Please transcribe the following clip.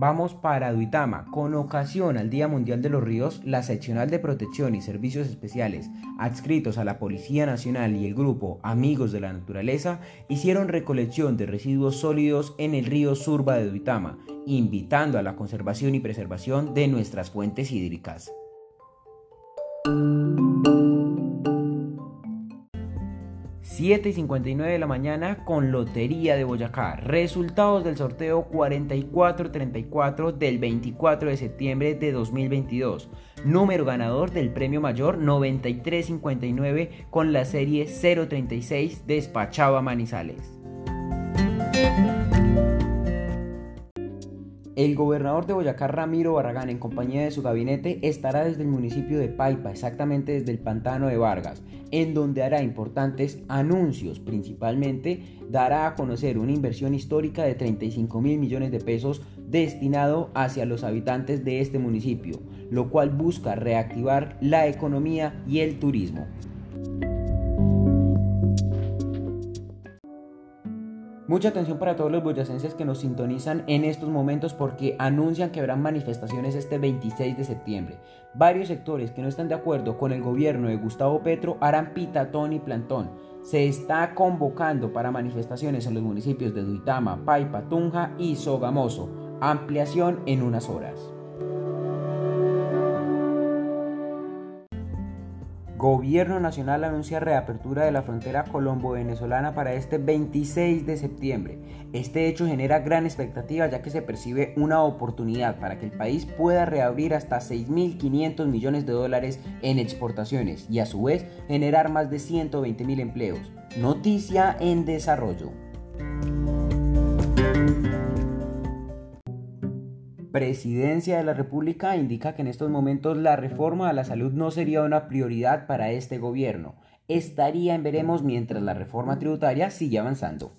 Vamos para Duitama. Con ocasión al Día Mundial de los Ríos, la Seccional de Protección y Servicios Especiales, adscritos a la Policía Nacional y el grupo Amigos de la Naturaleza, hicieron recolección de residuos sólidos en el río Surba de Duitama, invitando a la conservación y preservación de nuestras fuentes hídricas. 7 y 59 de la mañana con Lotería de Boyacá. Resultados del sorteo 4434 del 24 de septiembre de 2022. Número ganador del premio mayor 9359 con la serie 036 despachaba Manizales. El gobernador de Boyacá, Ramiro Barragán, en compañía de su gabinete, estará desde el municipio de Paipa, exactamente desde el pantano de Vargas, en donde hará importantes anuncios. Principalmente dará a conocer una inversión histórica de 35 mil millones de pesos destinado hacia los habitantes de este municipio, lo cual busca reactivar la economía y el turismo. Mucha atención para todos los boyacenses que nos sintonizan en estos momentos porque anuncian que habrán manifestaciones este 26 de septiembre. Varios sectores que no están de acuerdo con el gobierno de Gustavo Petro harán pitatón y plantón. Se está convocando para manifestaciones en los municipios de Duitama, Paipa, Tunja y Sogamoso. Ampliación en unas horas. Gobierno Nacional anuncia reapertura de la frontera colombo-venezolana para este 26 de septiembre. Este hecho genera gran expectativa ya que se percibe una oportunidad para que el país pueda reabrir hasta 6.500 millones de dólares en exportaciones y a su vez generar más de 120.000 empleos. Noticia en desarrollo. Presidencia de la República indica que en estos momentos la reforma a la salud no sería una prioridad para este gobierno. Estaría en veremos mientras la reforma tributaria sigue avanzando.